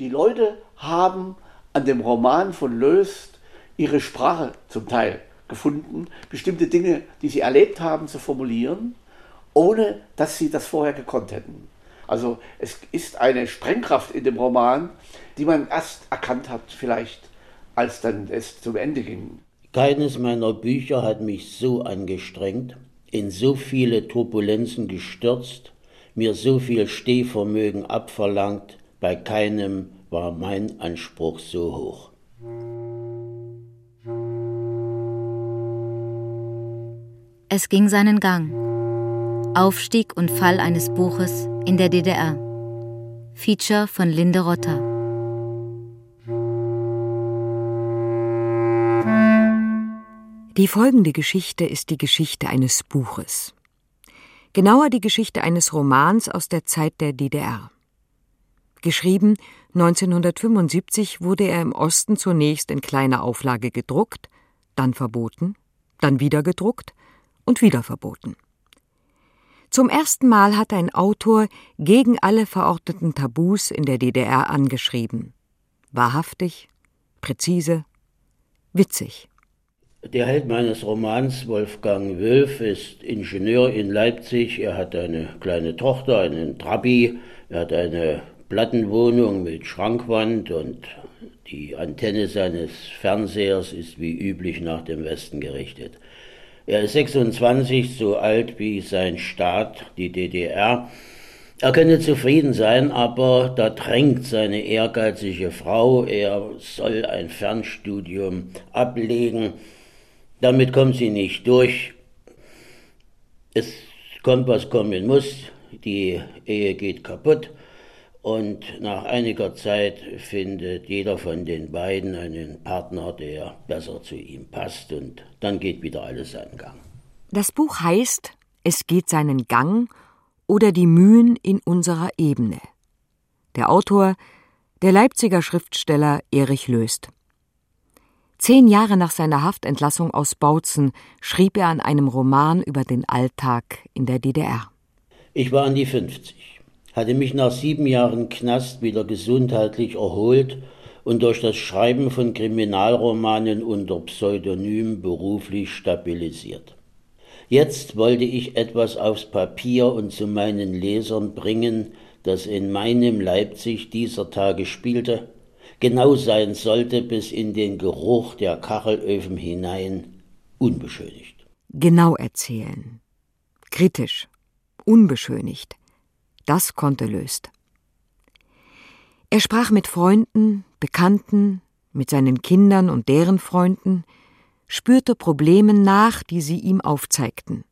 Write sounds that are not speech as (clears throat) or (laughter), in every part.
Die Leute haben an dem Roman von Löst ihre Sprache zum Teil gefunden, bestimmte Dinge, die sie erlebt haben, zu formulieren, ohne dass sie das vorher gekonnt hätten. Also es ist eine Sprengkraft in dem Roman, die man erst erkannt hat, vielleicht als dann es zum Ende ging. Keines meiner Bücher hat mich so angestrengt, in so viele Turbulenzen gestürzt, mir so viel Stehvermögen abverlangt, bei keinem war mein Anspruch so hoch. Es ging seinen Gang. Aufstieg und Fall eines Buches in der DDR. Feature von Linde Rotter. Die folgende Geschichte ist die Geschichte eines Buches. Genauer die Geschichte eines Romans aus der Zeit der DDR. Geschrieben 1975 wurde er im Osten zunächst in kleiner Auflage gedruckt, dann verboten, dann wieder gedruckt und wieder verboten. Zum ersten Mal hat ein Autor gegen alle verordneten Tabus in der DDR angeschrieben. Wahrhaftig, präzise, witzig. Der Held meines Romans, Wolfgang Wülf, ist Ingenieur in Leipzig. Er hat eine kleine Tochter, einen Trabi. Er hat eine Plattenwohnung mit Schrankwand und die Antenne seines Fernsehers ist wie üblich nach dem Westen gerichtet. Er ist 26, so alt wie sein Staat, die DDR. Er könne zufrieden sein, aber da drängt seine ehrgeizige Frau, er soll ein Fernstudium ablegen. Damit kommt sie nicht durch. Es kommt, was kommen muss. Die Ehe geht kaputt. Und nach einiger Zeit findet jeder von den beiden einen Partner, der besser zu ihm passt. Und dann geht wieder alles seinen Gang. Das Buch heißt Es geht seinen Gang oder die Mühen in unserer Ebene. Der Autor, der Leipziger Schriftsteller Erich Löst. Zehn Jahre nach seiner Haftentlassung aus Bautzen schrieb er an einem Roman über den Alltag in der DDR. Ich war an die 50 hatte mich nach sieben Jahren Knast wieder gesundheitlich erholt und durch das Schreiben von Kriminalromanen unter Pseudonym beruflich stabilisiert. Jetzt wollte ich etwas aufs Papier und zu meinen Lesern bringen, das in meinem Leipzig dieser Tage spielte, genau sein sollte bis in den Geruch der Kachelöfen hinein, unbeschönigt. Genau erzählen. Kritisch. Unbeschönigt. Das konnte Löst. Er sprach mit Freunden, Bekannten, mit seinen Kindern und deren Freunden, spürte Problemen nach, die sie ihm aufzeigten.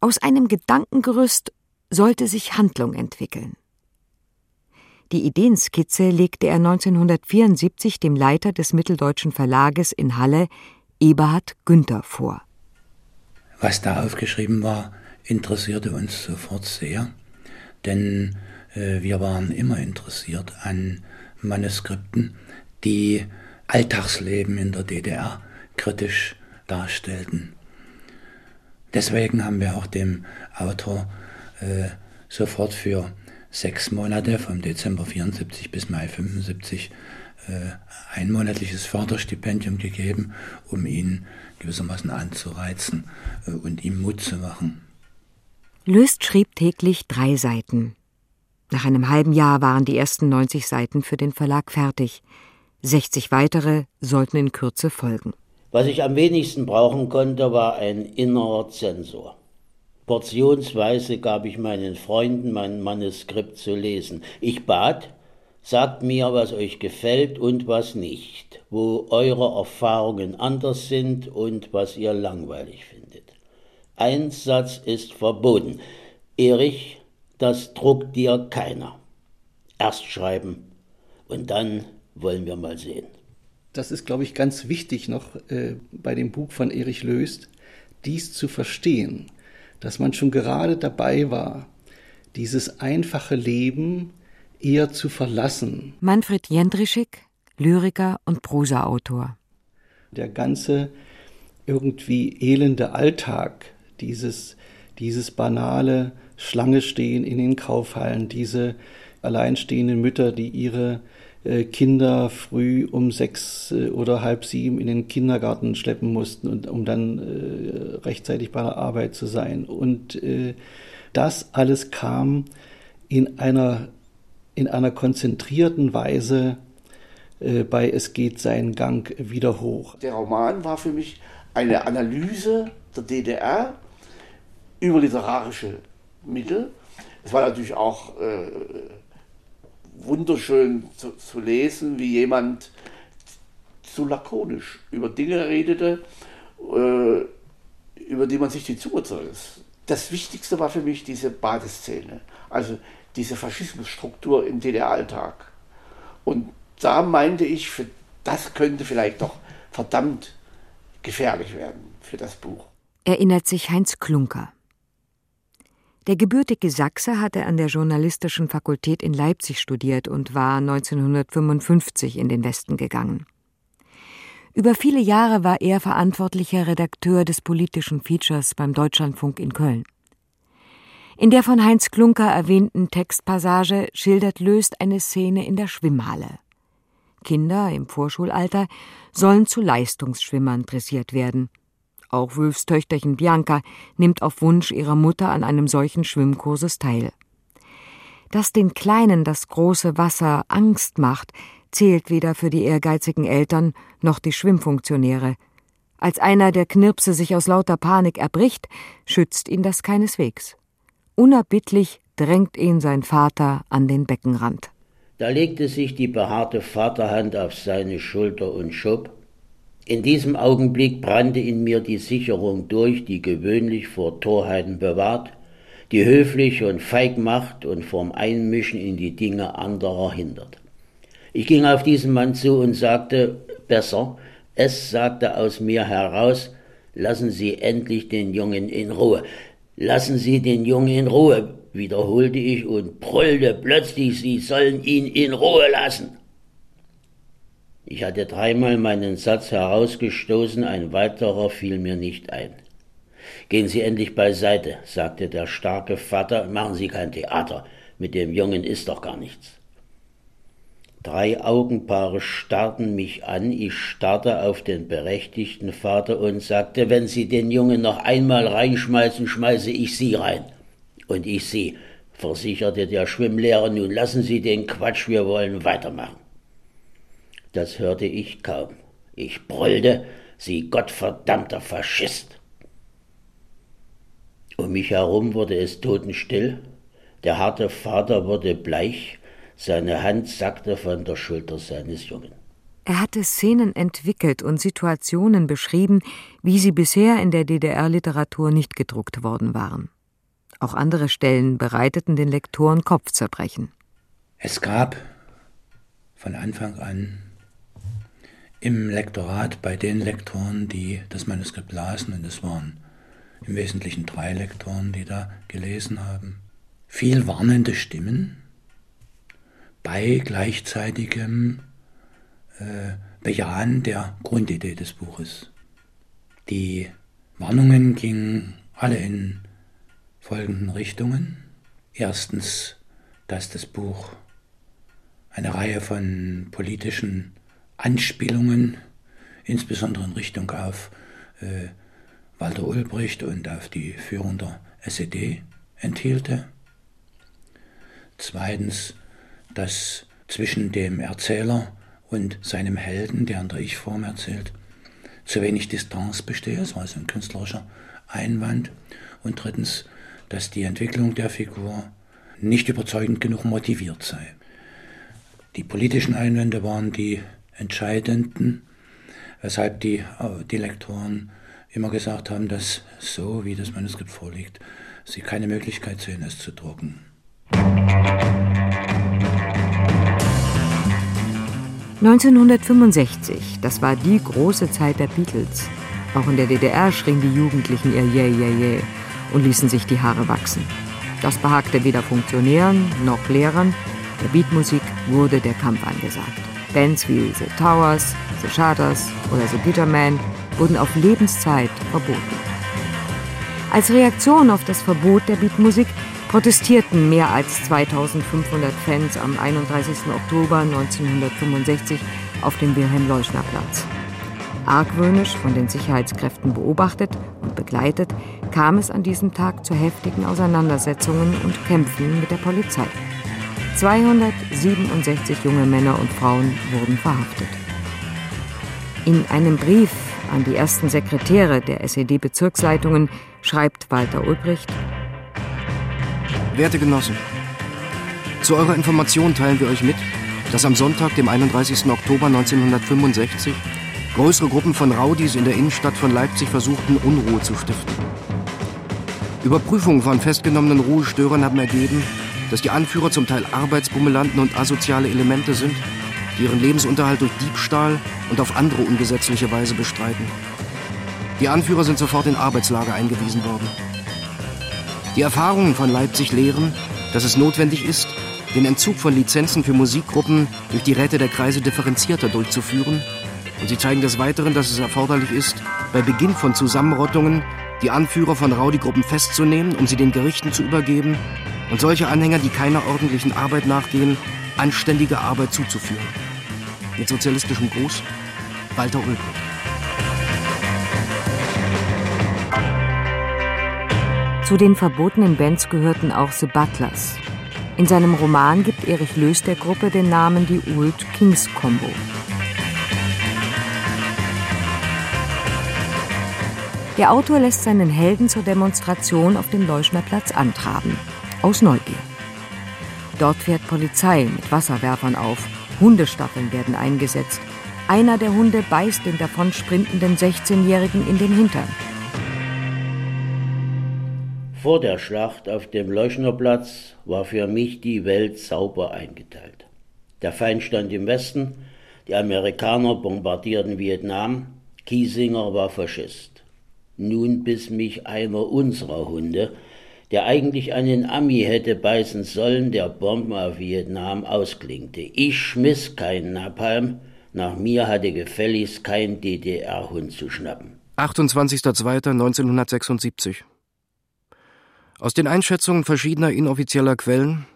Aus einem Gedankengerüst sollte sich Handlung entwickeln. Die Ideenskizze legte er 1974 dem Leiter des Mitteldeutschen Verlages in Halle, Eberhard Günther, vor. Was da aufgeschrieben war, interessierte uns sofort sehr, denn äh, wir waren immer interessiert an Manuskripten, die Alltagsleben in der DDR kritisch darstellten. Deswegen haben wir auch dem Autor äh, sofort für sechs Monate, vom Dezember 74 bis Mai 75, äh, ein monatliches Förderstipendium gegeben, um ihn gewissermaßen anzureizen äh, und ihm Mut zu machen. Löst schrieb täglich drei Seiten. Nach einem halben Jahr waren die ersten 90 Seiten für den Verlag fertig. 60 weitere sollten in Kürze folgen. Was ich am wenigsten brauchen konnte, war ein innerer Zensor. Portionsweise gab ich meinen Freunden mein Manuskript zu lesen. Ich bat, sagt mir, was euch gefällt und was nicht, wo eure Erfahrungen anders sind und was ihr langweilig findet. Einsatz ist verboten. Erich, das druckt dir keiner. Erst schreiben und dann wollen wir mal sehen. Das ist, glaube ich, ganz wichtig noch äh, bei dem Buch von Erich Löst, dies zu verstehen, dass man schon gerade dabei war, dieses einfache Leben eher zu verlassen. Manfred Jendrischik, Lyriker und Prosaautor. Der ganze irgendwie elende Alltag dieses, dieses banale Schlange stehen in den Kaufhallen, diese alleinstehende Mütter, die ihre äh, Kinder früh um sechs äh, oder halb sieben in den Kindergarten schleppen mussten, um dann äh, rechtzeitig bei der Arbeit zu sein. Und das alles kam in einer, in einer konzentrierten Weise bei Es geht seinen Gang wieder hoch. Der Roman war für mich eine Analyse der DDR über literarische Mittel. Es war natürlich auch äh, wunderschön zu, zu, lesen, wie jemand so lakonisch über Dinge redete, äh, über die man sich die Zunge zerriss. Das Wichtigste war für mich diese Badeszene, also diese Faschismusstruktur im DDR-Alltag. Und da meinte ich, für, das könnte vielleicht doch verdammt gefährlich werden für das Buch. Erinnert sich Heinz Klunker. Der gebürtige Sachse hatte an der Journalistischen Fakultät in Leipzig studiert und war 1955 in den Westen gegangen. Über viele Jahre war er verantwortlicher Redakteur des politischen Features beim Deutschlandfunk in Köln. In der von Heinz Klunker erwähnten Textpassage schildert Löst eine Szene in der Schwimmhalle. Kinder im Vorschulalter sollen zu Leistungsschwimmern dressiert werden – auch Wülfs Töchterchen Bianca nimmt auf Wunsch ihrer Mutter an einem solchen Schwimmkurses teil. Dass den Kleinen das große Wasser Angst macht, zählt weder für die ehrgeizigen Eltern noch die Schwimmfunktionäre. Als einer der Knirpse sich aus lauter Panik erbricht, schützt ihn das keineswegs. Unerbittlich drängt ihn sein Vater an den Beckenrand. Da legte sich die behaarte Vaterhand auf seine Schulter und schob, in diesem Augenblick brannte in mir die Sicherung durch, die gewöhnlich vor Torheiten bewahrt, die höflich und feig macht und vorm Einmischen in die Dinge anderer hindert. Ich ging auf diesen Mann zu und sagte, besser, es sagte aus mir heraus, lassen Sie endlich den Jungen in Ruhe, lassen Sie den Jungen in Ruhe, wiederholte ich und brüllte plötzlich, Sie sollen ihn in Ruhe lassen. Ich hatte dreimal meinen Satz herausgestoßen, ein weiterer fiel mir nicht ein. Gehen Sie endlich beiseite, sagte der starke Vater, machen Sie kein Theater, mit dem Jungen ist doch gar nichts. Drei Augenpaare starrten mich an, ich starrte auf den berechtigten Vater und sagte, wenn Sie den Jungen noch einmal reinschmeißen, schmeiße ich Sie rein. Und ich Sie, versicherte der Schwimmlehrer, nun lassen Sie den Quatsch, wir wollen weitermachen. Das hörte ich kaum. Ich brüllte, Sie gottverdammter Faschist. Um mich herum wurde es totenstill, der harte Vater wurde bleich, seine Hand sackte von der Schulter seines Jungen. Er hatte Szenen entwickelt und Situationen beschrieben, wie sie bisher in der DDR-Literatur nicht gedruckt worden waren. Auch andere Stellen bereiteten den Lektoren Kopfzerbrechen. Es gab von Anfang an im Lektorat bei den Lektoren, die das Manuskript lasen, und es waren im Wesentlichen drei Lektoren, die da gelesen haben, viel warnende Stimmen bei gleichzeitigem äh, Bejahen der Grundidee des Buches. Die Warnungen gingen alle in folgenden Richtungen. Erstens, dass das Buch eine Reihe von politischen Anspielungen, insbesondere in Richtung auf äh, Walter Ulbricht und auf die Führung der SED enthielte. Zweitens, dass zwischen dem Erzähler und seinem Helden, der in der Ich-Form erzählt, zu wenig Distanz bestehe, das war also ein künstlerischer Einwand. Und drittens, dass die Entwicklung der Figur nicht überzeugend genug motiviert sei. Die politischen Einwände waren die entscheidenden, weshalb die, äh, die Lektoren immer gesagt haben, dass so wie das Manuskript vorliegt, sie keine Möglichkeit sehen, es zu drucken. ...1965, das war die große Zeit der Beatles. Auch in der DDR schrien die Jugendlichen ihr Yeah, yeah, yeah und ließen sich die Haare wachsen. Das behagte weder Funktionären noch Lehrern. Der Beatmusik wurde der Kampf angesagt. Bands wie The Towers, The Shutters oder The Peterman wurden auf Lebenszeit verboten. Als Reaktion auf das Verbot der Beatmusik protestierten mehr als 2500 Fans am 31. Oktober 1965 auf dem Wilhelm-Leuschner-Platz. Argwöhnisch von den Sicherheitskräften beobachtet und begleitet, kam es an diesem Tag zu heftigen Auseinandersetzungen und Kämpfen mit der Polizei. 267 junge Männer und Frauen wurden verhaftet. In einem Brief an die ersten Sekretäre der SED-Bezirksleitungen schreibt Walter Ulbricht: Werte Genossen, zu eurer Information teilen wir euch mit, dass am Sonntag, dem 31. Oktober 1965, größere Gruppen von Raudis in der Innenstadt von Leipzig versuchten, Unruhe zu stiften. Überprüfungen von festgenommenen Ruhestörern haben ergeben, dass die Anführer zum Teil Arbeitsbummelanten und asoziale Elemente sind, die ihren Lebensunterhalt durch Diebstahl und auf andere ungesetzliche Weise bestreiten. Die Anführer sind sofort in Arbeitslager eingewiesen worden. Die Erfahrungen von Leipzig lehren, dass es notwendig ist, den Entzug von Lizenzen für Musikgruppen durch die Räte der Kreise differenzierter durchzuführen. Und sie zeigen des Weiteren, dass es erforderlich ist, bei Beginn von Zusammenrottungen die Anführer von Rowdy-Gruppen festzunehmen, um sie den Gerichten zu übergeben und solche Anhänger, die keiner ordentlichen Arbeit nachgehen, anständige Arbeit zuzuführen. Mit sozialistischem Gruß, Walter Ulbricht. Zu den verbotenen Bands gehörten auch The Butlers. In seinem Roman gibt Erich Löß der Gruppe den Namen die Old Kings Combo. Der Autor lässt seinen Helden zur Demonstration auf dem Leuschner Platz antraben. Aus Neugier. Dort fährt Polizei mit Wasserwerfern auf. Hundestaffeln werden eingesetzt. Einer der Hunde beißt den davon sprintenden 16-Jährigen in den Hintern. Vor der Schlacht auf dem Leuschnerplatz war für mich die Welt sauber eingeteilt. Der Feind stand im Westen, die Amerikaner bombardierten Vietnam, Kiesinger war Faschist. Nun biss mich einer unserer Hunde, der eigentlich einen Ami hätte beißen sollen, der Bomben auf Vietnam ausklingte. Ich schmiss keinen Napalm, nach mir hatte gefälligst kein DDR-Hund zu schnappen. 28.02.1976 aus den Einschätzungen verschiedener inoffizieller Quellen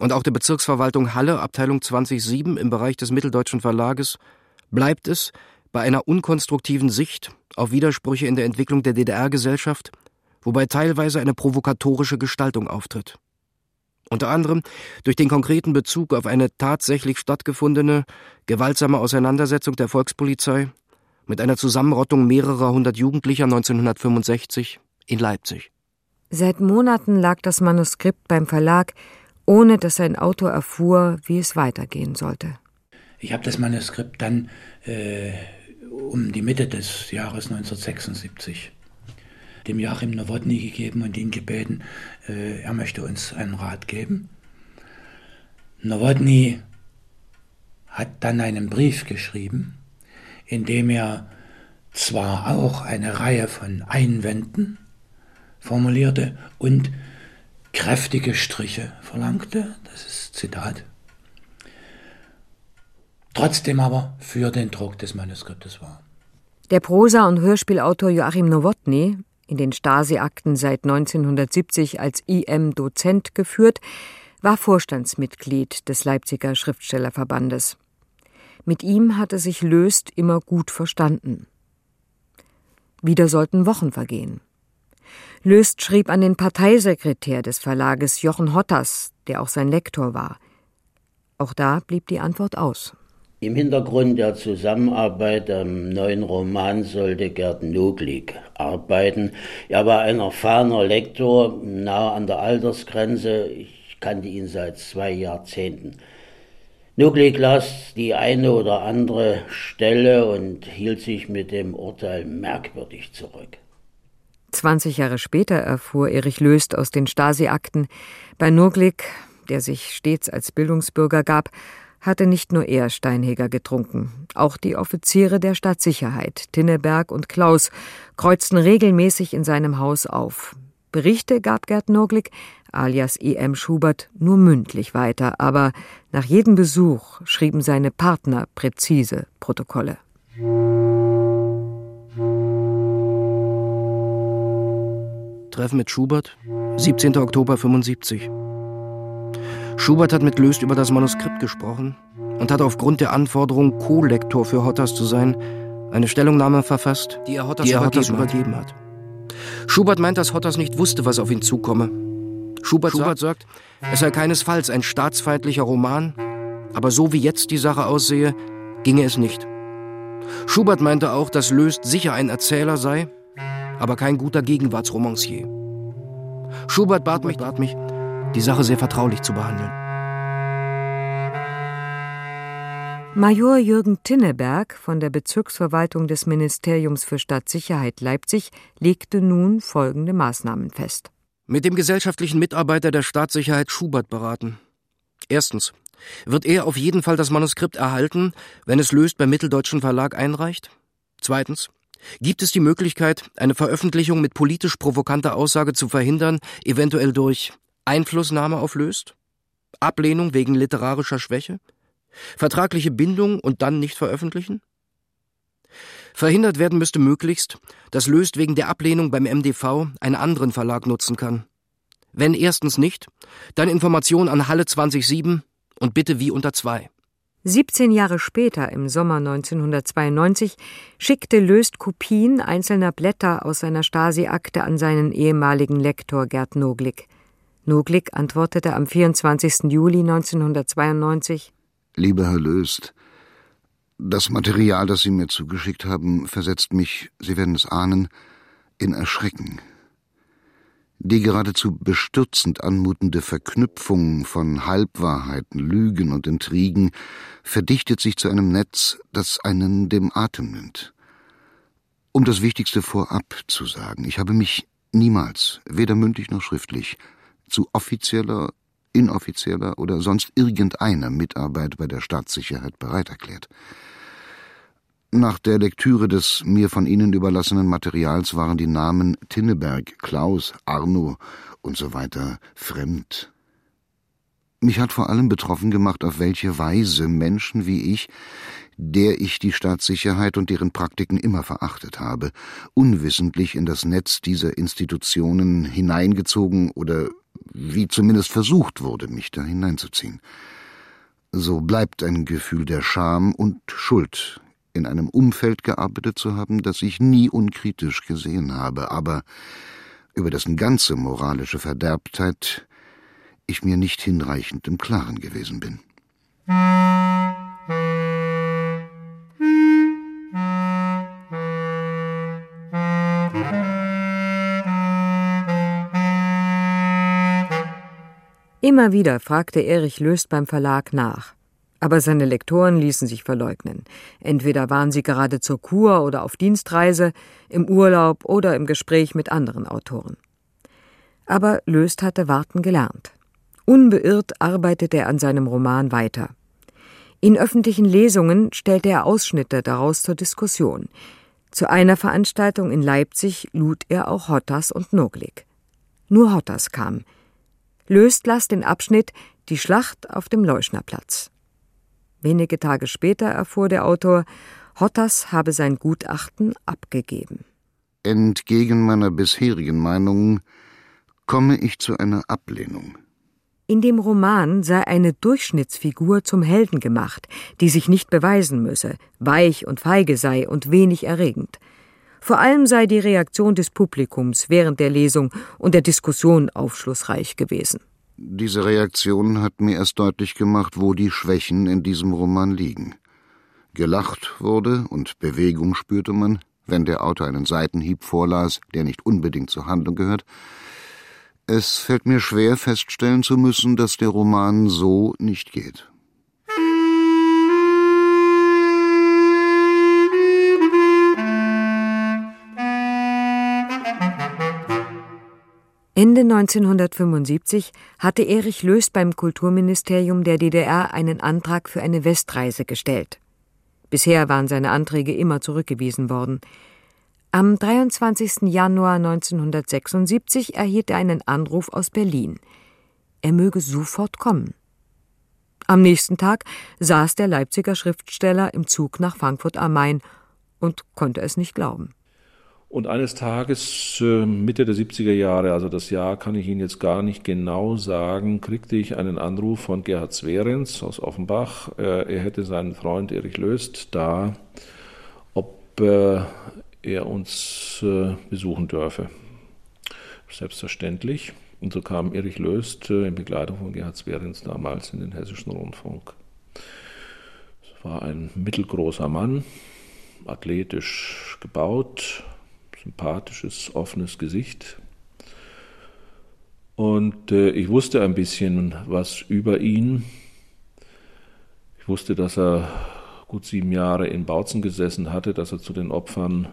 und auch der Bezirksverwaltung Halle, Abteilung 2007 im Bereich des Mitteldeutschen Verlages, bleibt es bei einer unkonstruktiven Sicht auf Widersprüche in der Entwicklung der DDR-Gesellschaft, wobei teilweise eine provokatorische Gestaltung auftritt. Unter anderem durch den konkreten Bezug auf eine tatsächlich stattgefundene, gewaltsame Auseinandersetzung der Volkspolizei mit einer Zusammenrottung mehrerer hundert Jugendlicher 1965 in Leipzig. Seit Monaten lag das Manuskript beim Verlag, ohne dass sein Autor erfuhr, wie es weitergehen sollte. Ich habe das Manuskript dann äh, um die Mitte des Jahres 1976 dem Joachim Nowotny gegeben und ihn gebeten, äh, er möchte uns einen Rat geben. Nowotny hat dann einen Brief geschrieben, in dem er zwar auch eine Reihe von Einwänden formulierte und kräftige Striche verlangte, das ist Zitat, trotzdem aber für den Druck des Manuskriptes war. Der Prosa- und Hörspielautor Joachim Nowotny, in den Stasi-Akten seit 1970 als IM-Dozent geführt, war Vorstandsmitglied des Leipziger Schriftstellerverbandes. Mit ihm hatte sich Löst immer gut verstanden. Wieder sollten Wochen vergehen. Löst schrieb an den Parteisekretär des Verlages Jochen Hotters, der auch sein Lektor war. Auch da blieb die Antwort aus. Im Hintergrund der Zusammenarbeit am neuen Roman sollte Gerd Noglik arbeiten. Er war ein erfahrener Lektor, nahe an der Altersgrenze. Ich kannte ihn seit zwei Jahrzehnten. Noglik las die eine oder andere Stelle und hielt sich mit dem Urteil merkwürdig zurück. 20 Jahre später erfuhr Erich Löst aus den Stasi-Akten, bei Nurglik, der sich stets als Bildungsbürger gab, hatte nicht nur er Steinheger getrunken. Auch die Offiziere der Stadtsicherheit, Tinneberg und Klaus, kreuzten regelmäßig in seinem Haus auf. Berichte gab Gerd Nurglik, alias E.M. Schubert, nur mündlich weiter, aber nach jedem Besuch schrieben seine Partner präzise Protokolle. Treffen mit Schubert, 17. Oktober 75. Schubert hat mit Löst über das Manuskript gesprochen und hat aufgrund der Anforderung, Co-Lektor für Hottas zu sein, eine Stellungnahme verfasst, die er Hottas, die er Hottas übergeben, hat. Schubert meint, dass Hottas nicht wusste, was auf ihn zukomme. Schubert, Schubert sagt, es sei keinesfalls ein staatsfeindlicher Roman, aber so wie jetzt die Sache aussehe, ginge es nicht. Schubert meinte auch, dass Löst sicher ein Erzähler sei, aber kein guter Gegenwartsromancier. Schubert bat mich, bat mich, die Sache sehr vertraulich zu behandeln. Major Jürgen Tinneberg von der Bezirksverwaltung des Ministeriums für Stadtsicherheit Leipzig legte nun folgende Maßnahmen fest. Mit dem gesellschaftlichen Mitarbeiter der Staatssicherheit Schubert beraten. Erstens. Wird er auf jeden Fall das Manuskript erhalten, wenn es löst beim Mitteldeutschen Verlag einreicht? Zweitens. Gibt es die Möglichkeit, eine Veröffentlichung mit politisch provokanter Aussage zu verhindern, eventuell durch Einflussnahme auf Löst? Ablehnung wegen literarischer Schwäche? Vertragliche Bindung und dann nicht veröffentlichen? Verhindert werden müsste möglichst, dass Löst wegen der Ablehnung beim MDV einen anderen Verlag nutzen kann. Wenn erstens nicht, dann Information an Halle 207 und bitte wie unter zwei. 17 Jahre später, im Sommer 1992, schickte Löst Kopien einzelner Blätter aus seiner Stasi-Akte an seinen ehemaligen Lektor Gerd Noglick. Noglick antwortete am 24. Juli 1992 Lieber Herr Löst, das Material, das Sie mir zugeschickt haben, versetzt mich, Sie werden es ahnen, in Erschrecken. Die geradezu bestürzend anmutende Verknüpfung von Halbwahrheiten, Lügen und Intrigen verdichtet sich zu einem Netz, das einen dem Atem nimmt. Um das Wichtigste vorab zu sagen, ich habe mich niemals, weder mündlich noch schriftlich, zu offizieller inoffizieller oder sonst irgendeiner Mitarbeit bei der Staatssicherheit bereit erklärt. Nach der Lektüre des mir von Ihnen überlassenen Materials waren die Namen Tinneberg, Klaus, Arno und so weiter fremd. Mich hat vor allem betroffen gemacht, auf welche Weise Menschen wie ich, der ich die Staatssicherheit und deren Praktiken immer verachtet habe, unwissentlich in das Netz dieser Institutionen hineingezogen oder wie zumindest versucht wurde, mich da hineinzuziehen. So bleibt ein Gefühl der Scham und Schuld, in einem Umfeld gearbeitet zu haben, das ich nie unkritisch gesehen habe, aber über dessen ganze moralische Verderbtheit ich mir nicht hinreichend im Klaren gewesen bin. Immer wieder fragte Erich Löst beim Verlag nach. Aber seine Lektoren ließen sich verleugnen. Entweder waren sie gerade zur Kur oder auf Dienstreise, im Urlaub oder im Gespräch mit anderen Autoren. Aber Löst hatte warten gelernt. Unbeirrt arbeitete er an seinem Roman weiter. In öffentlichen Lesungen stellte er Ausschnitte daraus zur Diskussion. Zu einer Veranstaltung in Leipzig lud er auch Hottas und Noglik. Nur Hottas kam – löst Lass den Abschnitt Die Schlacht auf dem Leuschnerplatz. Wenige Tage später erfuhr der Autor, Hottas habe sein Gutachten abgegeben. Entgegen meiner bisherigen Meinung komme ich zu einer Ablehnung. In dem Roman sei eine Durchschnittsfigur zum Helden gemacht, die sich nicht beweisen müsse, weich und feige sei und wenig erregend. Vor allem sei die Reaktion des Publikums während der Lesung und der Diskussion aufschlussreich gewesen. Diese Reaktion hat mir erst deutlich gemacht, wo die Schwächen in diesem Roman liegen. Gelacht wurde und Bewegung spürte man, wenn der Autor einen Seitenhieb vorlas, der nicht unbedingt zur Handlung gehört. Es fällt mir schwer feststellen zu müssen, dass der Roman so nicht geht. Ende 1975 hatte Erich Löst beim Kulturministerium der DDR einen Antrag für eine Westreise gestellt. Bisher waren seine Anträge immer zurückgewiesen worden. Am 23. Januar 1976 erhielt er einen Anruf aus Berlin. Er möge sofort kommen. Am nächsten Tag saß der Leipziger Schriftsteller im Zug nach Frankfurt am Main und konnte es nicht glauben. Und eines Tages, äh, Mitte der 70er Jahre, also das Jahr kann ich Ihnen jetzt gar nicht genau sagen, kriegte ich einen Anruf von Gerhard Swerenz aus Offenbach. Äh, er hätte seinen Freund Erich Löst da, ob äh, er uns besuchen dürfe. Selbstverständlich. Und so kam Erich Löst in Begleitung von Gerhard Swerenz damals in den Hessischen Rundfunk. Es war ein mittelgroßer Mann, athletisch gebaut, sympathisches, offenes Gesicht. Und äh, ich wusste ein bisschen was über ihn. Ich wusste, dass er gut sieben Jahre in Bautzen gesessen hatte, dass er zu den Opfern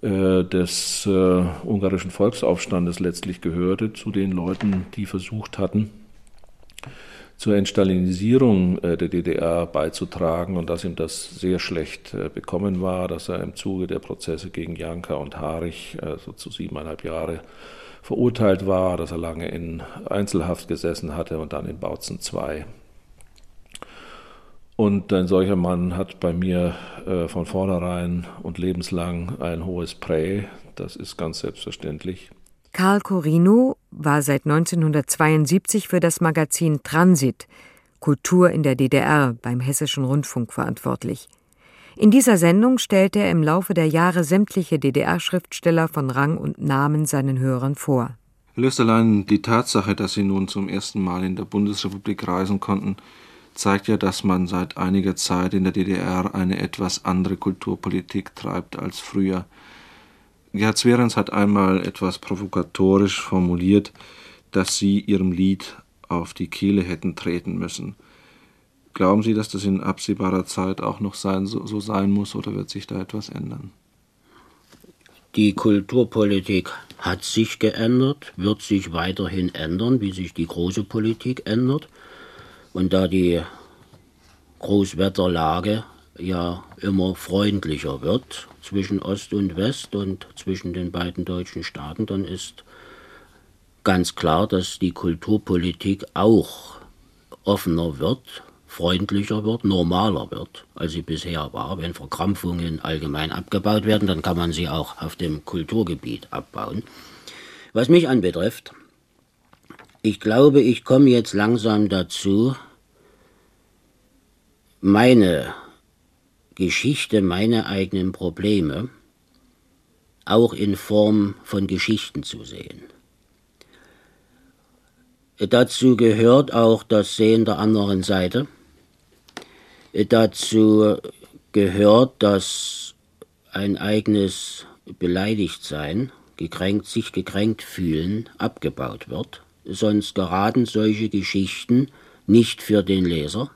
äh, des äh, ungarischen Volksaufstandes letztlich gehörte, zu den Leuten, die versucht hatten, zur Entstalinisierung äh, der DDR beizutragen und dass ihm das sehr schlecht äh, bekommen war, dass er im Zuge der Prozesse gegen Janka und Harich äh, so zu siebeneinhalb Jahre verurteilt war, dass er lange in Einzelhaft gesessen hatte und dann in Bautzen II. Und ein solcher Mann hat bei mir von vornherein und lebenslang ein hohes Prä, das ist ganz selbstverständlich. Karl Corino war seit 1972 für das Magazin Transit Kultur in der DDR beim Hessischen Rundfunk verantwortlich. In dieser Sendung stellte er im Laufe der Jahre sämtliche DDR-Schriftsteller von Rang und Namen seinen Hörern vor. Löst allein die Tatsache, dass sie nun zum ersten Mal in der Bundesrepublik reisen konnten, zeigt ja, dass man seit einiger Zeit in der DDR eine etwas andere Kulturpolitik treibt als früher. Gerhard Swerens hat einmal etwas provokatorisch formuliert, dass sie ihrem Lied auf die Kehle hätten treten müssen. Glauben Sie, dass das in absehbarer Zeit auch noch sein, so, so sein muss oder wird sich da etwas ändern? Die Kulturpolitik hat sich geändert, wird sich weiterhin ändern, wie sich die große Politik ändert. Und da die Großwetterlage ja immer freundlicher wird zwischen Ost und West und zwischen den beiden deutschen Staaten, dann ist ganz klar, dass die Kulturpolitik auch offener wird, freundlicher wird, normaler wird, als sie bisher war. Wenn Verkrampfungen allgemein abgebaut werden, dann kann man sie auch auf dem Kulturgebiet abbauen. Was mich anbetrifft, ich glaube, ich komme jetzt langsam dazu, meine Geschichte meine eigenen Probleme auch in Form von Geschichten zu sehen. Dazu gehört auch das Sehen der anderen Seite. Dazu gehört, dass ein eigenes Beleidigtsein, gekränkt, sich gekränkt fühlen, abgebaut wird. Sonst geraten solche Geschichten nicht für den Leser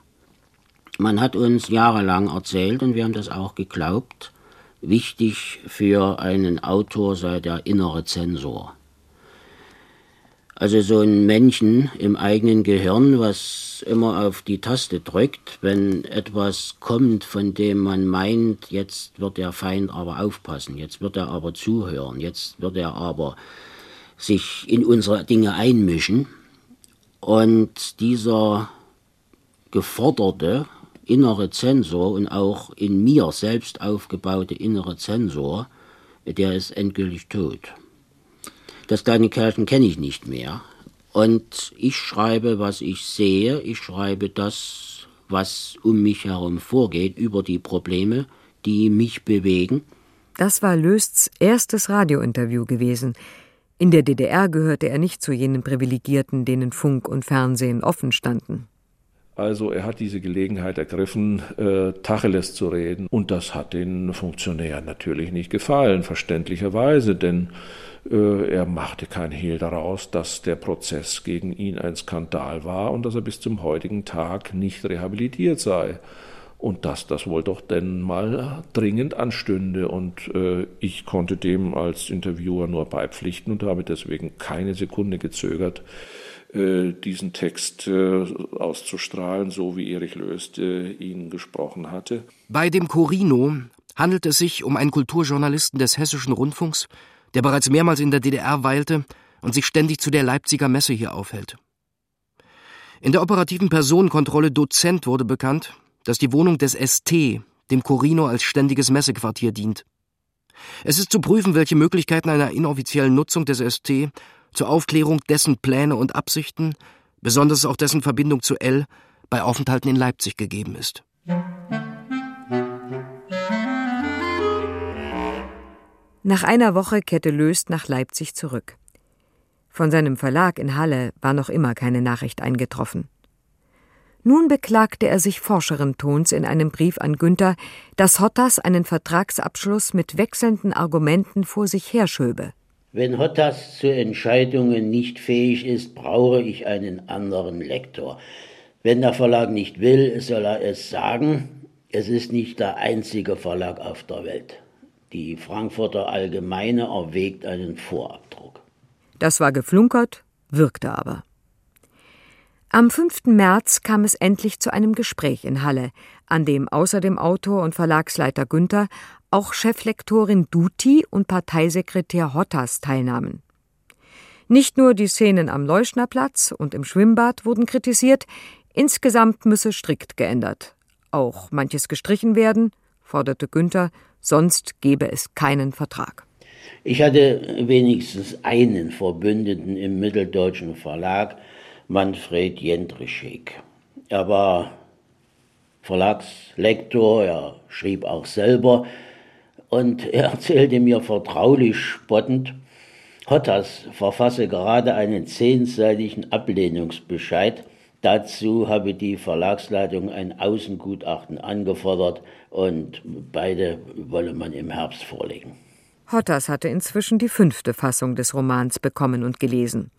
man hat uns jahrelang erzählt, und wir haben das auch geglaubt, wichtig für einen Autor sei der innere Zensor. Also so ein Männchen im eigenen Gehirn, was immer auf die Taste drückt, wenn etwas kommt, von dem man meint, jetzt wird der Feind aber aufpassen, jetzt wird er aber zuhören, jetzt wird er aber sich in unsere Dinge einmischen. Und dieser geforderte innere Zensor und auch in mir selbst aufgebaute innere Zensor, der ist endgültig tot. Das kleine Kerlchen kenne ich nicht mehr. Und ich schreibe, was ich sehe, ich schreibe das, was um mich herum vorgeht, über die Probleme, die mich bewegen. Das war Lösts erstes Radiointerview gewesen. In der DDR gehörte er nicht zu jenen Privilegierten, denen Funk und Fernsehen offen standen. Also er hat diese Gelegenheit ergriffen, äh, Tacheles zu reden. Und das hat den Funktionären natürlich nicht gefallen, verständlicherweise, denn äh, er machte kein Hehl daraus, dass der Prozess gegen ihn ein Skandal war und dass er bis zum heutigen Tag nicht rehabilitiert sei. Und dass das wohl doch denn mal dringend anstünde. Und äh, ich konnte dem als Interviewer nur beipflichten und habe deswegen keine Sekunde gezögert, diesen Text äh, auszustrahlen, so wie Erich Löst äh, ihn gesprochen hatte. Bei dem Corino handelt es sich um einen Kulturjournalisten des Hessischen Rundfunks, der bereits mehrmals in der DDR weilte und sich ständig zu der Leipziger Messe hier aufhält. In der operativen Personenkontrolle Dozent wurde bekannt, dass die Wohnung des ST dem Corino als ständiges Messequartier dient. Es ist zu prüfen, welche Möglichkeiten einer inoffiziellen Nutzung des ST zur Aufklärung dessen Pläne und Absichten, besonders auch dessen Verbindung zu L, bei Aufenthalten in Leipzig gegeben ist. Nach einer Woche kehrte Löst nach Leipzig zurück. Von seinem Verlag in Halle war noch immer keine Nachricht eingetroffen. Nun beklagte er sich forscheren Tons in einem Brief an Günther, dass Hottas einen Vertragsabschluss mit wechselnden Argumenten vor sich herschöbe. Wenn Hottas zu Entscheidungen nicht fähig ist, brauche ich einen anderen Lektor. Wenn der Verlag nicht will, soll er es sagen. Es ist nicht der einzige Verlag auf der Welt. Die Frankfurter Allgemeine erwägt einen Vorabdruck. Das war geflunkert, wirkte aber. Am 5. März kam es endlich zu einem Gespräch in Halle, an dem außer dem Autor und Verlagsleiter Günther auch Cheflektorin Duti und Parteisekretär Hottas teilnahmen. Nicht nur die Szenen am Leuschnerplatz und im Schwimmbad wurden kritisiert, insgesamt müsse strikt geändert. Auch manches gestrichen werden, forderte Günther, sonst gebe es keinen Vertrag. Ich hatte wenigstens einen Verbündeten im Mitteldeutschen Verlag, Manfred Jendrischek. Er war Verlagslektor, er schrieb auch selber und er erzählte mir vertraulich spottend, Hottas verfasse gerade einen zehnseitigen Ablehnungsbescheid Dazu habe die Verlagsleitung ein Außengutachten angefordert und beide wolle man im Herbst vorlegen. Hottas hatte inzwischen die fünfte Fassung des Romans bekommen und gelesen.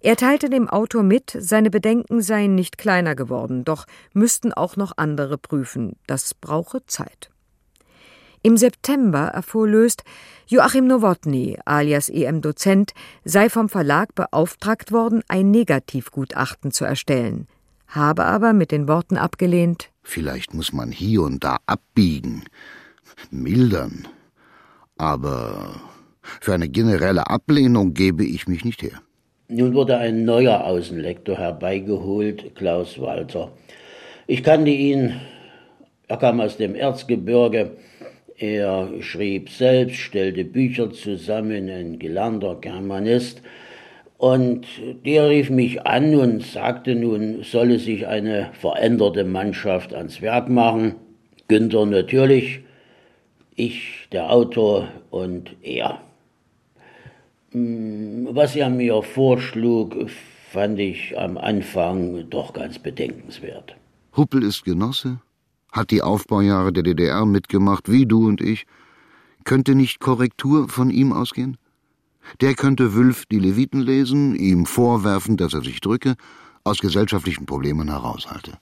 Er teilte dem Autor mit, seine Bedenken seien nicht kleiner geworden, doch müssten auch noch andere prüfen. Das brauche Zeit. Im September erfuhr Löst, Joachim Nowotny, alias EM Dozent, sei vom Verlag beauftragt worden, ein Negativgutachten zu erstellen, habe aber mit den Worten abgelehnt: Vielleicht muss man hier und da abbiegen, mildern, aber für eine generelle Ablehnung gebe ich mich nicht her. Nun wurde ein neuer Außenlektor herbeigeholt, Klaus Walter. Ich kannte ihn, er kam aus dem Erzgebirge, er schrieb selbst, stellte Bücher zusammen, ein gelernter Germanist. Und der rief mich an und sagte, nun solle sich eine veränderte Mannschaft ans Werk machen. Günther natürlich, ich, der Autor und er. Hm, was er mir vorschlug, fand ich am Anfang doch ganz bedenkenswert. Huppel ist Genosse, hat die Aufbaujahre der DDR mitgemacht, wie du und ich. Könnte nicht Korrektur von ihm ausgehen? Der könnte Wülf die Leviten lesen, ihm vorwerfen, dass er sich drücke, aus gesellschaftlichen Problemen heraushalte.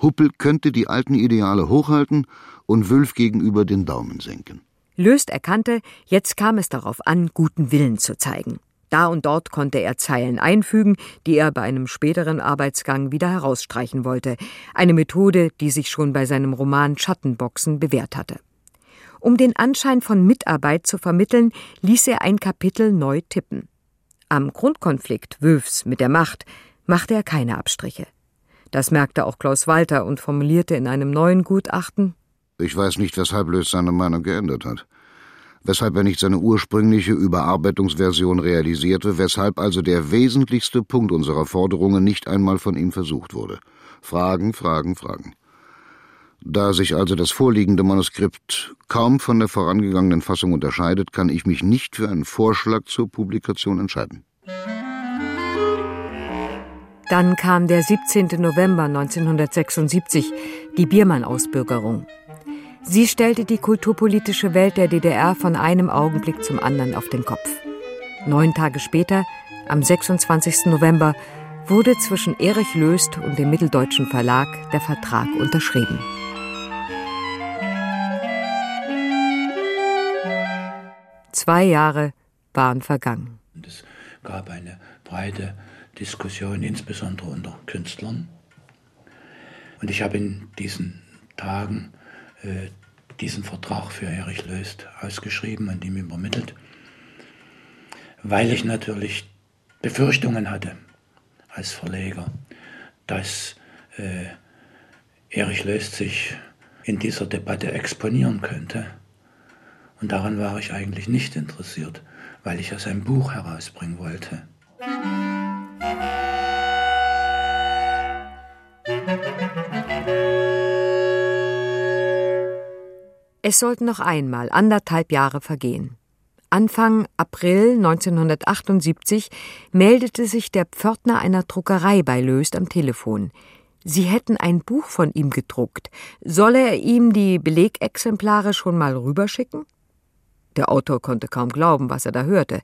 Huppel könnte die alten Ideale hochhalten und Wülf gegenüber den Daumen senken. Löst erkannte, jetzt kam es darauf an, guten Willen zu zeigen. Da und dort konnte er Zeilen einfügen, die er bei einem späteren Arbeitsgang wieder herausstreichen wollte, eine Methode, die sich schon bei seinem Roman Schattenboxen bewährt hatte. Um den Anschein von Mitarbeit zu vermitteln, ließ er ein Kapitel neu tippen. Am Grundkonflikt Wülfs mit der Macht machte er keine Abstriche. Das merkte auch Klaus Walter und formulierte in einem neuen Gutachten Ich weiß nicht, weshalb Lös seine Meinung geändert hat weshalb er nicht seine ursprüngliche Überarbeitungsversion realisierte, weshalb also der wesentlichste Punkt unserer Forderungen nicht einmal von ihm versucht wurde. Fragen, Fragen, Fragen. Da sich also das vorliegende Manuskript kaum von der vorangegangenen Fassung unterscheidet, kann ich mich nicht für einen Vorschlag zur Publikation entscheiden. Dann kam der 17. November 1976, die Biermann-Ausbürgerung. Sie stellte die kulturpolitische Welt der DDR von einem Augenblick zum anderen auf den Kopf. Neun Tage später, am 26. November, wurde zwischen Erich Löst und dem Mitteldeutschen Verlag der Vertrag unterschrieben. Zwei Jahre waren vergangen. Es gab eine breite Diskussion, insbesondere unter Künstlern. Und ich habe in diesen Tagen äh, diesen Vertrag für Erich Löst ausgeschrieben und ihm übermittelt, weil ich natürlich Befürchtungen hatte als Verleger, dass äh, Erich Löst sich in dieser Debatte exponieren könnte Und daran war ich eigentlich nicht interessiert, weil ich ja sein Buch herausbringen wollte. Es sollten noch einmal anderthalb Jahre vergehen. Anfang April 1978 meldete sich der Pförtner einer Druckerei bei Löst am Telefon. Sie hätten ein Buch von ihm gedruckt. Solle er ihm die Belegexemplare schon mal rüberschicken? Der Autor konnte kaum glauben, was er da hörte.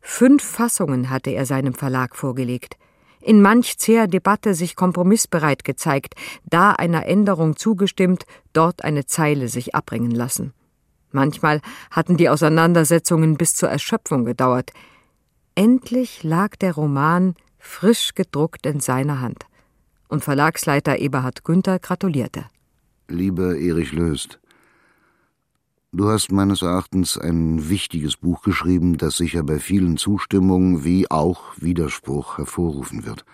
Fünf Fassungen hatte er seinem Verlag vorgelegt in manch zäher Debatte sich kompromissbereit gezeigt, da einer Änderung zugestimmt, dort eine Zeile sich abbringen lassen. Manchmal hatten die Auseinandersetzungen bis zur Erschöpfung gedauert. Endlich lag der Roman frisch gedruckt in seiner Hand. Und Verlagsleiter Eberhard Günther gratulierte. Lieber Erich Löst, Du hast meines Erachtens ein wichtiges Buch geschrieben, das sicher bei vielen Zustimmung wie auch Widerspruch hervorrufen wird.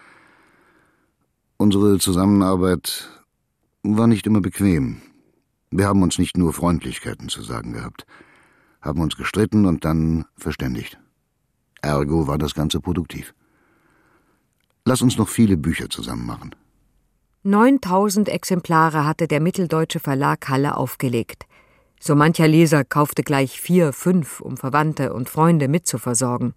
Unsere Zusammenarbeit war nicht immer bequem. Wir haben uns nicht nur Freundlichkeiten zu sagen gehabt, haben uns gestritten und dann verständigt. Ergo war das Ganze produktiv. Lass uns noch viele Bücher zusammen machen. 9000 Exemplare hatte der mitteldeutsche Verlag Halle aufgelegt. So mancher Leser kaufte gleich vier, fünf, um Verwandte und Freunde mitzuversorgen.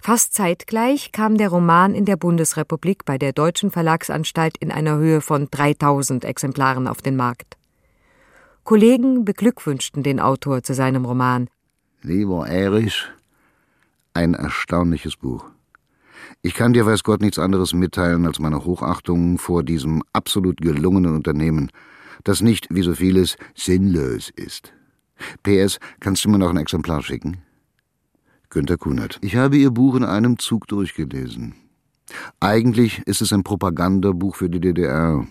Fast zeitgleich kam der Roman in der Bundesrepublik bei der Deutschen Verlagsanstalt in einer Höhe von 3000 Exemplaren auf den Markt. Kollegen beglückwünschten den Autor zu seinem Roman. Lieber Erich, ein erstaunliches Buch. Ich kann dir weiß Gott nichts anderes mitteilen als meine Hochachtung vor diesem absolut gelungenen Unternehmen, das nicht, wie so vieles, sinnlos ist. PS, kannst du mir noch ein Exemplar schicken? Günter Kunert. Ich habe Ihr Buch in einem Zug durchgelesen. Eigentlich ist es ein Propagandabuch für die DDR.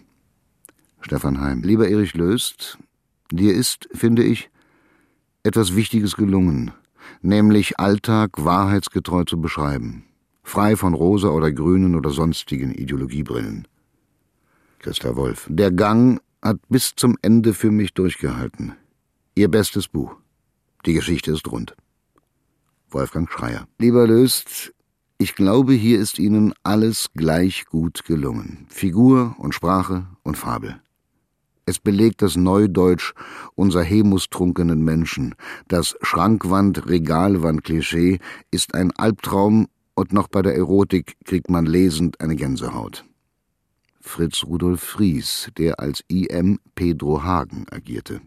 Stefan Heim. Lieber Erich Löst, dir ist, finde ich, etwas Wichtiges gelungen, nämlich Alltag wahrheitsgetreu zu beschreiben, frei von rosa oder grünen oder sonstigen Ideologiebrillen. Christa Wolf. Der Gang hat bis zum Ende für mich durchgehalten. Ihr bestes Buch. Die Geschichte ist rund. Wolfgang Schreier. Lieber Löst, ich glaube, hier ist Ihnen alles gleich gut gelungen. Figur und Sprache und Fabel. Es belegt das Neudeutsch unserer hemustrunkenen Menschen. Das Schrankwand-Regalwand-Klischee ist ein Albtraum und noch bei der Erotik kriegt man lesend eine Gänsehaut. Fritz Rudolf Fries, der als IM Pedro Hagen agierte.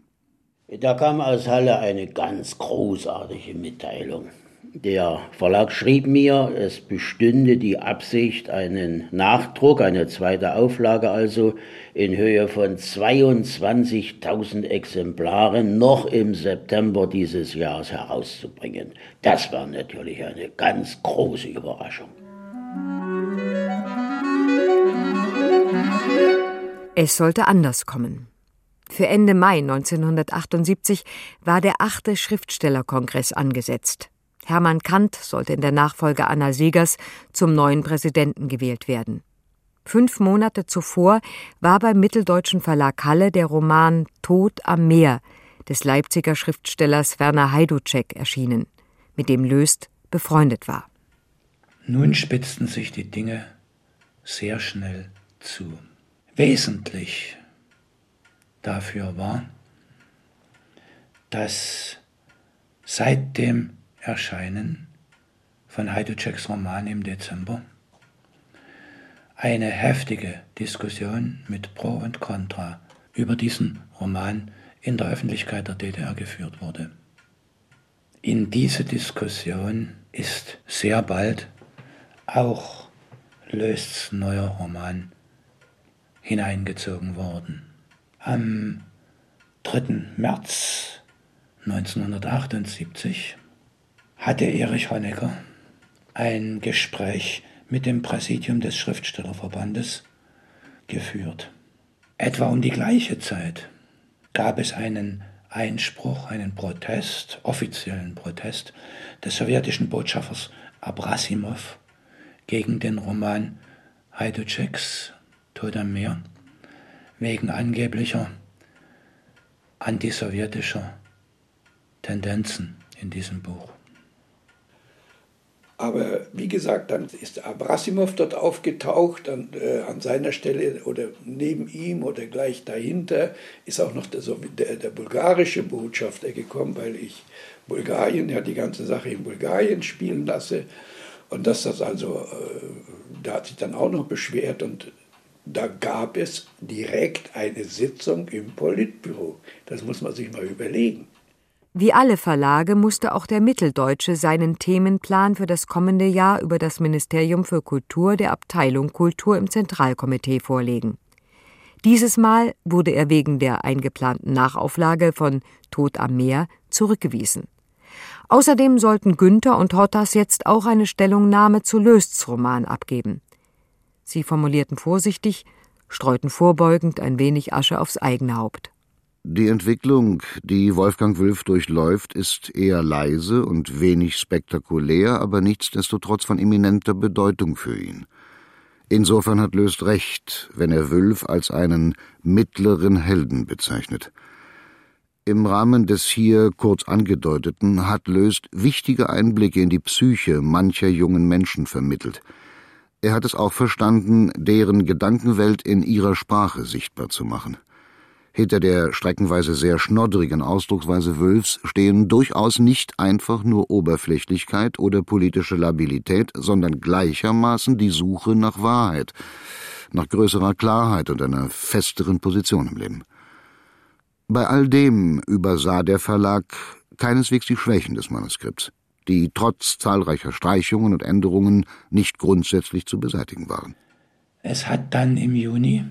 Da kam aus Halle eine ganz großartige Mitteilung. Der Verlag schrieb mir, es bestünde die Absicht, einen Nachdruck, eine zweite Auflage also, in Höhe von 22.000 Exemplaren noch im September dieses Jahres herauszubringen. Das war natürlich eine ganz große Überraschung. Es sollte anders kommen. Für Ende Mai 1978 war der achte Schriftstellerkongress angesetzt. Hermann Kant sollte in der Nachfolge Anna Segers zum neuen Präsidenten gewählt werden. Fünf Monate zuvor war beim Mitteldeutschen Verlag Halle der Roman Tod am Meer des Leipziger Schriftstellers Werner Heiduczek erschienen, mit dem Löst befreundet war. Nun spitzten sich die Dinge sehr schnell zu wesentlich dafür war, dass seit dem Erscheinen von Heiduczeks Roman im Dezember eine heftige Diskussion mit Pro und Contra über diesen Roman in der Öffentlichkeit der DDR geführt wurde. In diese Diskussion ist sehr bald auch Lösts neuer Roman hineingezogen worden. Am 3. März 1978 hatte Erich Honecker ein Gespräch mit dem Präsidium des Schriftstellerverbandes geführt. Etwa um die gleiche Zeit gab es einen Einspruch, einen Protest, offiziellen Protest des sowjetischen Botschafters Abrasimov gegen den Roman Heiduczeks Tod am Meer wegen angeblicher antisowjetischer Tendenzen in diesem Buch. Aber wie gesagt, dann ist Abrasimov dort aufgetaucht, an, äh, an seiner Stelle oder neben ihm oder gleich dahinter ist auch noch der, der, der, bulgarische Botschafter gekommen, weil ich Bulgarien, ja die ganze Sache in Bulgarien spielen lasse. Und dass das also, äh, da hat sich dann auch noch beschwert und da gab es direkt eine Sitzung im Politbüro. Das muss man sich mal überlegen. Wie alle Verlage musste auch der Mitteldeutsche seinen Themenplan für das kommende Jahr über das Ministerium für Kultur der Abteilung Kultur im Zentralkomitee vorlegen. Dieses Mal wurde er wegen der eingeplanten Nachauflage von Tod am Meer zurückgewiesen. Außerdem sollten Günther und Hottas jetzt auch eine Stellungnahme zu Lösts Roman abgeben. Sie formulierten vorsichtig, streuten vorbeugend ein wenig Asche aufs eigene Haupt. Die Entwicklung, die Wolfgang Wülf durchläuft, ist eher leise und wenig spektakulär, aber nichtsdestotrotz von eminenter Bedeutung für ihn. Insofern hat Löst recht, wenn er Wülf als einen mittleren Helden bezeichnet. Im Rahmen des hier kurz angedeuteten hat Löst wichtige Einblicke in die Psyche mancher jungen Menschen vermittelt. Er hat es auch verstanden, deren Gedankenwelt in ihrer Sprache sichtbar zu machen. Hinter der streckenweise sehr schnoddrigen Ausdrucksweise Wülfs stehen durchaus nicht einfach nur Oberflächlichkeit oder politische Labilität, sondern gleichermaßen die Suche nach Wahrheit, nach größerer Klarheit und einer festeren Position im Leben. Bei all dem übersah der Verlag keineswegs die Schwächen des Manuskripts, die trotz zahlreicher Streichungen und Änderungen nicht grundsätzlich zu beseitigen waren. Es hat dann im Juni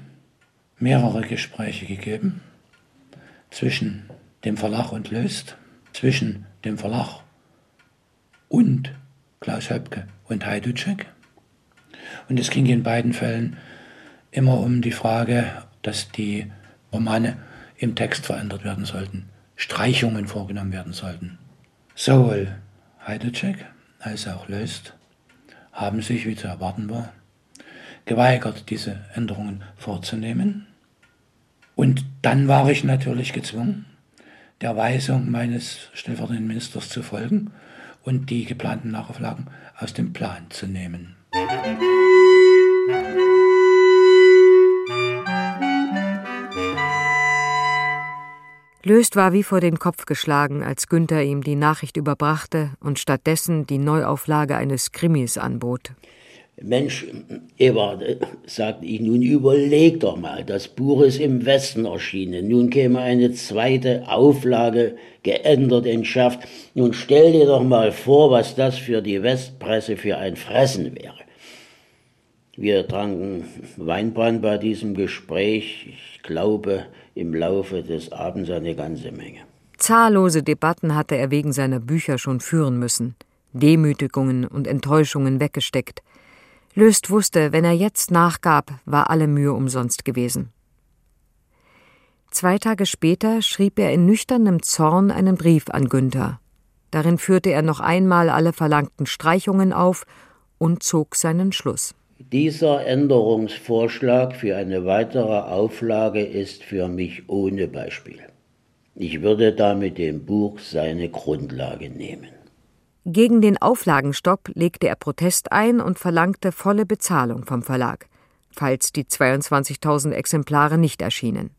mehrere Gespräche gegeben zwischen dem Verlag und Löst, zwischen dem Verlag und Klaus Höpke und Heiducek. Und es ging in beiden Fällen immer um die Frage, dass die Romane im Text verändert werden sollten, Streichungen vorgenommen werden sollten. Sowohl Heiducek als auch Löst haben sich, wie zu erwarten war, geweigert, diese Änderungen vorzunehmen. Und dann war ich natürlich gezwungen, der Weisung meines stellvertretenden Ministers zu folgen und die geplanten Nachauflagen aus dem Plan zu nehmen. Löst war wie vor den Kopf geschlagen, als Günther ihm die Nachricht überbrachte und stattdessen die Neuauflage eines Krimis anbot. Mensch, Ewart, sagt ich, nun überleg doch mal, das Buch ist im Westen erschienen, nun käme eine zweite Auflage geändert in Schaft. Nun stell dir doch mal vor, was das für die Westpresse für ein Fressen wäre. Wir tranken Weinbrand bei diesem Gespräch, ich glaube im Laufe des Abends eine ganze Menge. Zahllose Debatten hatte er wegen seiner Bücher schon führen müssen, Demütigungen und Enttäuschungen weggesteckt – Löst wusste, wenn er jetzt nachgab, war alle Mühe umsonst gewesen. Zwei Tage später schrieb er in nüchternem Zorn einen Brief an Günther. Darin führte er noch einmal alle verlangten Streichungen auf und zog seinen Schluss. Dieser Änderungsvorschlag für eine weitere Auflage ist für mich ohne Beispiel. Ich würde damit dem Buch seine Grundlage nehmen. Gegen den Auflagenstopp legte er Protest ein und verlangte volle Bezahlung vom Verlag, falls die 22.000 Exemplare nicht erschienen.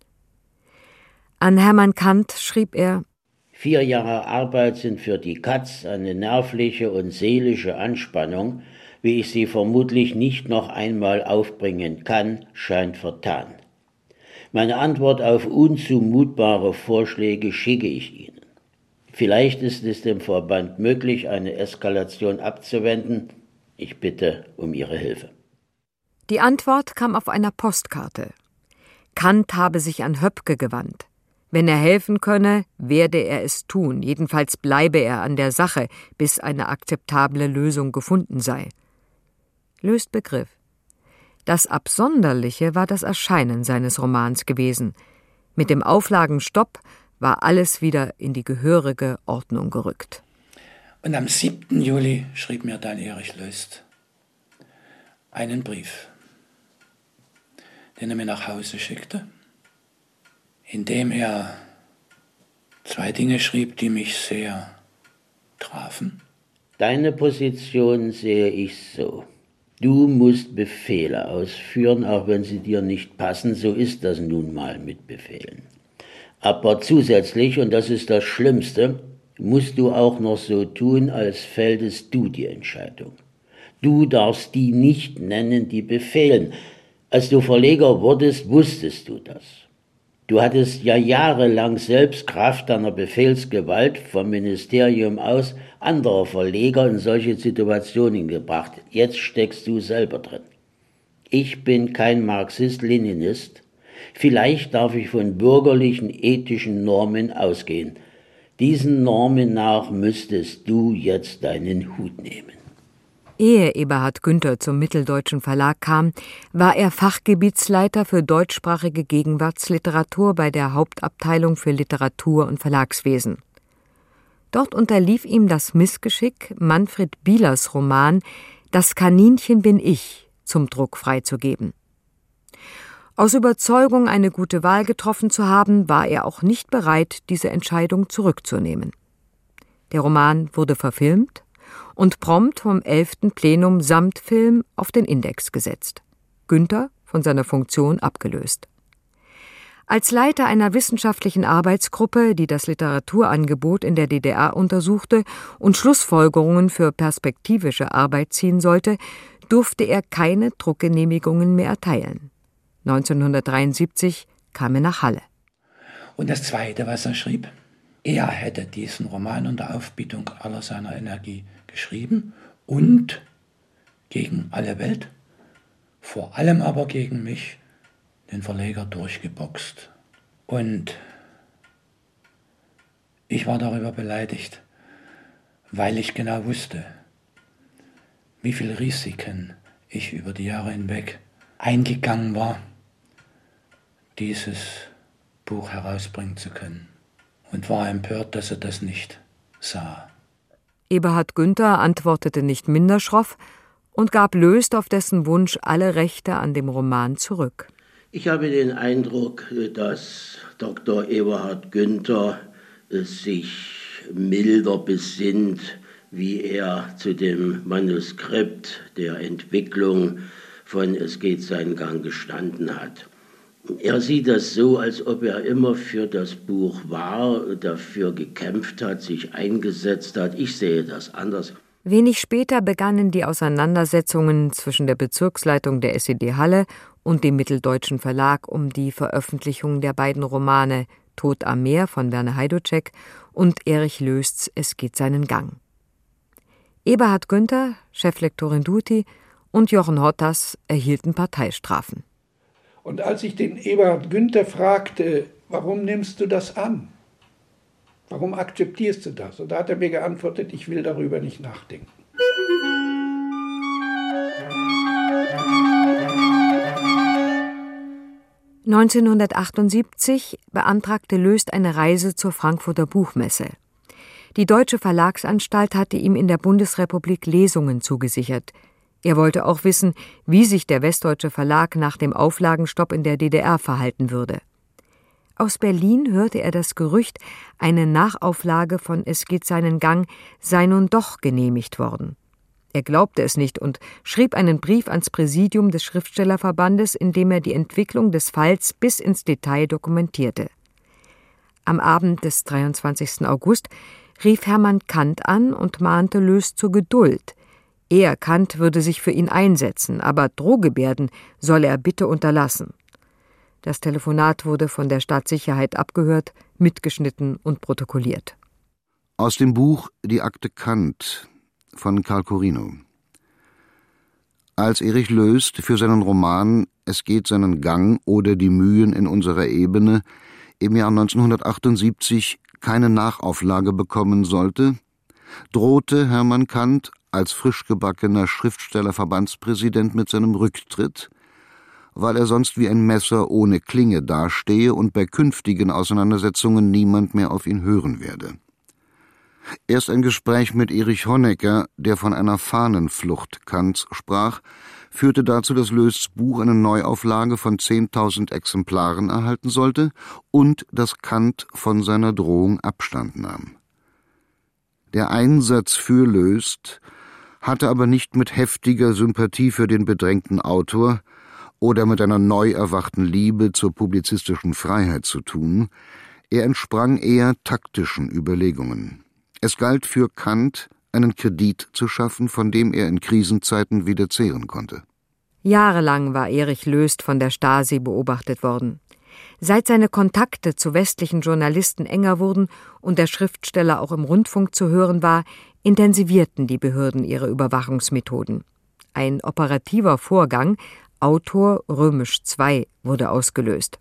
An Hermann Kant schrieb er Vier Jahre Arbeit sind für die Katz eine nervliche und seelische Anspannung, wie ich sie vermutlich nicht noch einmal aufbringen kann, scheint vertan. Meine Antwort auf unzumutbare Vorschläge schicke ich Ihnen. Vielleicht ist es dem Verband möglich, eine Eskalation abzuwenden. Ich bitte um Ihre Hilfe. Die Antwort kam auf einer Postkarte. Kant habe sich an Höpke gewandt. Wenn er helfen könne, werde er es tun, jedenfalls bleibe er an der Sache, bis eine akzeptable Lösung gefunden sei. Löst Begriff. Das Absonderliche war das Erscheinen seines Romans gewesen. Mit dem Auflagenstopp war alles wieder in die gehörige Ordnung gerückt. Und am 7. Juli schrieb mir dann Erich Löst einen Brief, den er mir nach Hause schickte, in dem er zwei Dinge schrieb, die mich sehr trafen. Deine Position sehe ich so. Du musst Befehle ausführen, auch wenn sie dir nicht passen, so ist das nun mal mit Befehlen. Aber zusätzlich, und das ist das Schlimmste, musst du auch noch so tun, als fälltest du die Entscheidung. Du darfst die nicht nennen, die befehlen. Als du Verleger wurdest, wusstest du das. Du hattest ja jahrelang selbst Kraft deiner Befehlsgewalt vom Ministerium aus anderer Verleger in solche Situationen gebracht. Jetzt steckst du selber drin. Ich bin kein Marxist-Leninist. Vielleicht darf ich von bürgerlichen ethischen Normen ausgehen. Diesen Normen nach müsstest du jetzt deinen Hut nehmen. Ehe Eberhard Günther zum Mitteldeutschen Verlag kam, war er Fachgebietsleiter für deutschsprachige Gegenwartsliteratur bei der Hauptabteilung für Literatur und Verlagswesen. Dort unterlief ihm das Missgeschick, Manfred Bielers Roman Das Kaninchen bin ich zum Druck freizugeben. Aus Überzeugung, eine gute Wahl getroffen zu haben, war er auch nicht bereit, diese Entscheidung zurückzunehmen. Der Roman wurde verfilmt und prompt vom 11. Plenum samt Film auf den Index gesetzt. Günther von seiner Funktion abgelöst. Als Leiter einer wissenschaftlichen Arbeitsgruppe, die das Literaturangebot in der DDR untersuchte und Schlussfolgerungen für perspektivische Arbeit ziehen sollte, durfte er keine Druckgenehmigungen mehr erteilen. 1973 kam er nach Halle. Und das Zweite, was er schrieb, er hätte diesen Roman unter Aufbietung aller seiner Energie geschrieben und gegen alle Welt, vor allem aber gegen mich, den Verleger durchgeboxt. Und ich war darüber beleidigt, weil ich genau wusste, wie viele Risiken ich über die Jahre hinweg eingegangen war, dieses Buch herausbringen zu können. Und war empört, dass er das nicht sah. Eberhard Günther antwortete nicht minder schroff und gab Löst auf dessen Wunsch alle Rechte an dem Roman zurück. Ich habe den Eindruck, dass Dr. Eberhard Günther sich milder besinnt, wie er zu dem Manuskript der Entwicklung von Es geht seinen Gang gestanden hat. Er sieht das so, als ob er immer für das Buch war, dafür gekämpft hat, sich eingesetzt hat. Ich sehe das anders. Wenig später begannen die Auseinandersetzungen zwischen der Bezirksleitung der SED Halle und dem Mitteldeutschen Verlag um die Veröffentlichung der beiden Romane Tod am Meer von Werner Heiduczek und Erich Lösts Es geht seinen Gang. Eberhard Günther, Cheflektorin Duti und Jochen Hottas erhielten Parteistrafen. Und als ich den Eberhard Günther fragte, warum nimmst du das an? Warum akzeptierst du das? Und da hat er mir geantwortet, ich will darüber nicht nachdenken. (1978) beantragte Löst eine Reise zur Frankfurter Buchmesse. Die Deutsche Verlagsanstalt hatte ihm in der Bundesrepublik Lesungen zugesichert, er wollte auch wissen, wie sich der Westdeutsche Verlag nach dem Auflagenstopp in der DDR verhalten würde. Aus Berlin hörte er das Gerücht, eine Nachauflage von Es geht seinen Gang sei nun doch genehmigt worden. Er glaubte es nicht und schrieb einen Brief ans Präsidium des Schriftstellerverbandes, in dem er die Entwicklung des Falls bis ins Detail dokumentierte. Am Abend des 23. August rief Hermann Kant an und mahnte Lös zur Geduld. Er, Kant, würde sich für ihn einsetzen, aber Drohgebärden solle er bitte unterlassen. Das Telefonat wurde von der Staatssicherheit abgehört, mitgeschnitten und protokolliert. Aus dem Buch Die Akte Kant von Karl Corino. Als Erich Löst für seinen Roman Es geht seinen Gang oder die Mühen in unserer Ebene im Jahr 1978 keine Nachauflage bekommen sollte, drohte Hermann Kant als frischgebackener Schriftstellerverbandspräsident mit seinem Rücktritt, weil er sonst wie ein Messer ohne Klinge dastehe und bei künftigen Auseinandersetzungen niemand mehr auf ihn hören werde. Erst ein Gespräch mit Erich Honecker, der von einer Fahnenflucht Kants sprach, führte dazu, dass Lösts Buch eine Neuauflage von 10.000 Exemplaren erhalten sollte und dass Kant von seiner Drohung Abstand nahm. Der Einsatz für Löst hatte aber nicht mit heftiger Sympathie für den bedrängten Autor oder mit einer neu erwachten Liebe zur publizistischen Freiheit zu tun, er entsprang eher taktischen Überlegungen. Es galt für Kant, einen Kredit zu schaffen, von dem er in Krisenzeiten wieder zehren konnte. Jahrelang war Erich Löst von der Stasi beobachtet worden. Seit seine Kontakte zu westlichen Journalisten enger wurden und der Schriftsteller auch im Rundfunk zu hören war, intensivierten die Behörden ihre Überwachungsmethoden. Ein operativer Vorgang, Autor römisch II, wurde ausgelöst.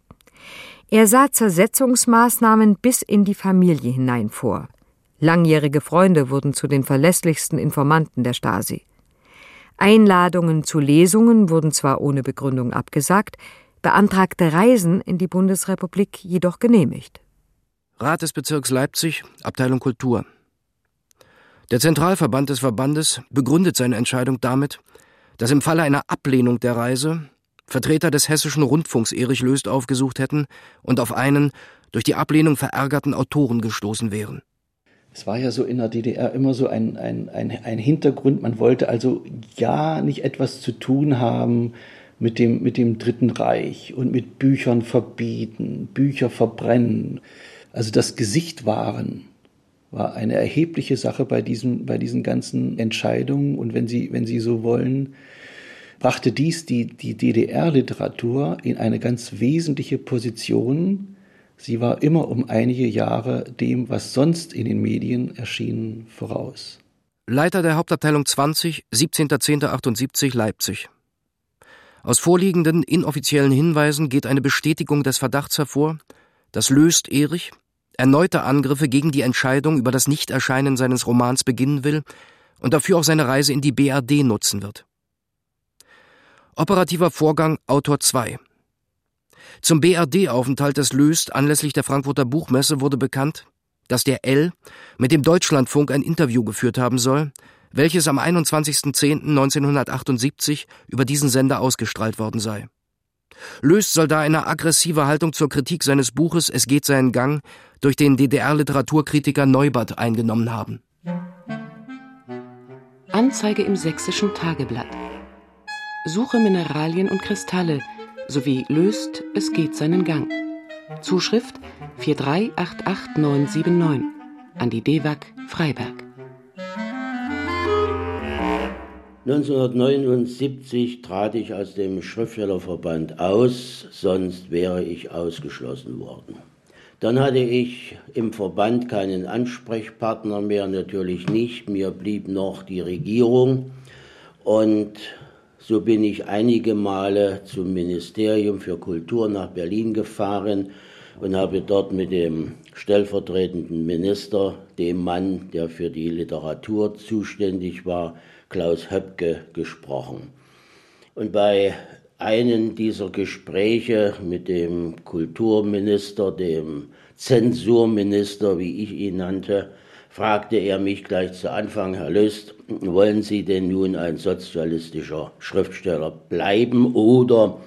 Er sah Zersetzungsmaßnahmen bis in die Familie hinein vor. Langjährige Freunde wurden zu den verlässlichsten Informanten der Stasi. Einladungen zu Lesungen wurden zwar ohne Begründung abgesagt, beantragte Reisen in die Bundesrepublik jedoch genehmigt. Rat des Bezirks Leipzig, Abteilung Kultur. Der Zentralverband des Verbandes begründet seine Entscheidung damit, dass im Falle einer Ablehnung der Reise Vertreter des hessischen Rundfunks Erich Löst aufgesucht hätten und auf einen durch die Ablehnung verärgerten Autoren gestoßen wären. Es war ja so in der DDR immer so ein, ein, ein, ein Hintergrund. Man wollte also ja nicht etwas zu tun haben mit dem, mit dem Dritten Reich und mit Büchern verbieten, Bücher verbrennen. Also das Gesicht wahren war eine erhebliche Sache bei diesen, bei diesen ganzen Entscheidungen. Und wenn Sie, wenn Sie so wollen, brachte dies die, die DDR-Literatur in eine ganz wesentliche Position Sie war immer um einige Jahre dem, was sonst in den Medien erschien, voraus. Leiter der Hauptabteilung 20, 17.10.78 Leipzig. Aus vorliegenden inoffiziellen Hinweisen geht eine Bestätigung des Verdachts hervor, dass Löst Erich erneute Angriffe gegen die Entscheidung über das Nichterscheinen seines Romans beginnen will und dafür auch seine Reise in die BRD nutzen wird. Operativer Vorgang Autor 2 zum BRD-Aufenthalt des Löst anlässlich der Frankfurter Buchmesse wurde bekannt, dass der L mit dem Deutschlandfunk ein Interview geführt haben soll, welches am 21.10.1978 über diesen Sender ausgestrahlt worden sei. Löst soll da eine aggressive Haltung zur Kritik seines Buches Es geht seinen Gang durch den DDR-Literaturkritiker Neubert eingenommen haben. Anzeige im Sächsischen Tageblatt. Suche Mineralien und Kristalle sowie löst Es geht seinen Gang. Zuschrift 4388979 an die DEWAG Freiberg. 1979 trat ich aus dem Schriftstellerverband aus, sonst wäre ich ausgeschlossen worden. Dann hatte ich im Verband keinen Ansprechpartner mehr, natürlich nicht. Mir blieb noch die Regierung und so bin ich einige Male zum Ministerium für Kultur nach Berlin gefahren und habe dort mit dem stellvertretenden Minister, dem Mann, der für die Literatur zuständig war, Klaus Höpke, gesprochen. Und bei einem dieser Gespräche mit dem Kulturminister, dem Zensurminister, wie ich ihn nannte, fragte er mich gleich zu Anfang, Herr Lüst, wollen Sie denn nun ein sozialistischer Schriftsteller bleiben oder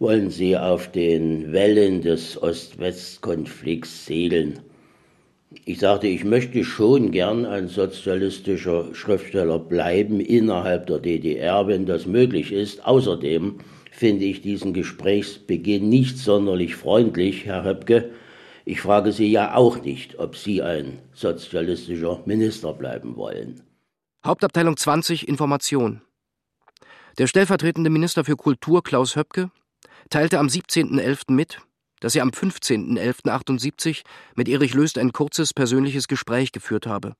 wollen Sie auf den Wellen des Ost-West-Konflikts segeln? Ich sagte, ich möchte schon gern ein sozialistischer Schriftsteller bleiben innerhalb der DDR, wenn das möglich ist. Außerdem finde ich diesen Gesprächsbeginn nicht sonderlich freundlich, Herr Höpke, ich frage Sie ja auch nicht, ob Sie ein sozialistischer Minister bleiben wollen. Hauptabteilung 20 Information. Der stellvertretende Minister für Kultur Klaus Höpke teilte am 17.11. mit, dass er am 15.11.78 mit Erich Löst ein kurzes persönliches Gespräch geführt habe.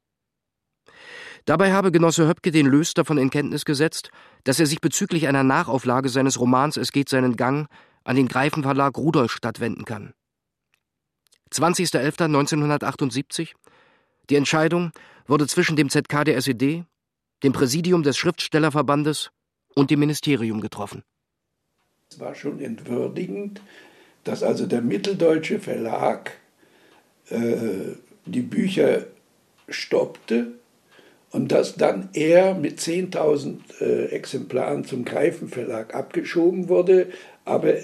Dabei habe Genosse Höpke den Löst davon in Kenntnis gesetzt, dass er sich bezüglich einer Nachauflage seines Romans Es geht seinen Gang an den Greifenverlag Rudolstadt wenden kann. 20.11.1978. Die Entscheidung wurde zwischen dem ZK der SED, dem Präsidium des Schriftstellerverbandes und dem Ministerium getroffen. Es war schon entwürdigend, dass also der mitteldeutsche Verlag äh, die Bücher stoppte, und dass dann er mit 10.000 äh, Exemplaren zum Greifenverlag abgeschoben wurde, aber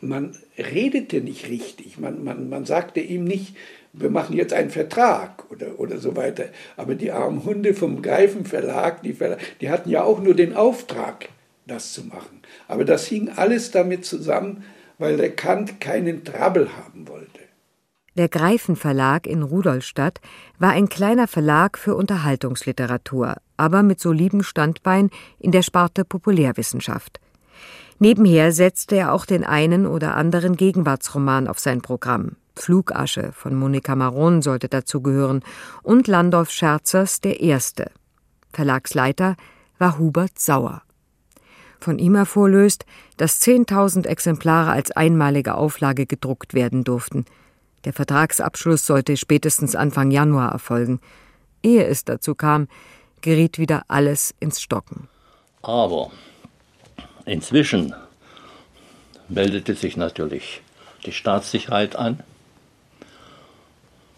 man redete nicht richtig, man, man, man sagte ihm nicht, wir machen jetzt einen Vertrag oder, oder so weiter. Aber die armen Hunde vom Greifenverlag, die, die hatten ja auch nur den Auftrag, das zu machen. Aber das hing alles damit zusammen, weil der Kant keinen Trouble haben wollte. Der Greifen Verlag in Rudolstadt war ein kleiner Verlag für Unterhaltungsliteratur, aber mit solidem Standbein in der Sparte Populärwissenschaft. Nebenher setzte er auch den einen oder anderen Gegenwartsroman auf sein Programm. Flugasche von Monika Maron sollte dazugehören und Landolf Scherzers Der Erste. Verlagsleiter war Hubert Sauer. Von ihm erfuhr dass 10.000 Exemplare als einmalige Auflage gedruckt werden durften – der Vertragsabschluss sollte spätestens Anfang Januar erfolgen. Ehe es dazu kam, geriet wieder alles ins Stocken. Aber inzwischen meldete sich natürlich die Staatssicherheit an.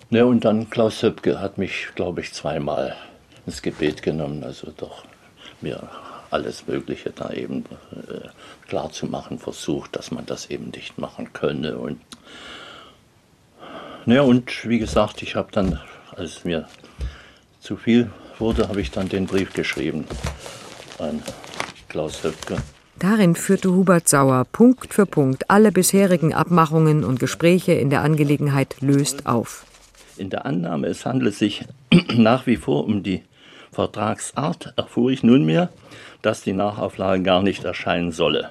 Ne, und dann Klaus Höpke hat mich, glaube ich, zweimal ins Gebet genommen, also doch mir alles Mögliche da eben äh, klar zu machen versucht, dass man das eben nicht machen könne. Und ja, und wie gesagt, ich habe dann, als es mir zu viel wurde, habe ich dann den Brief geschrieben an Klaus Höpke. Darin führte Hubert Sauer Punkt für Punkt alle bisherigen Abmachungen und Gespräche in der Angelegenheit löst auf. In der Annahme, es handle sich (clears throat) nach wie vor um die Vertragsart, erfuhr ich nunmehr, dass die Nachauflage gar nicht erscheinen solle.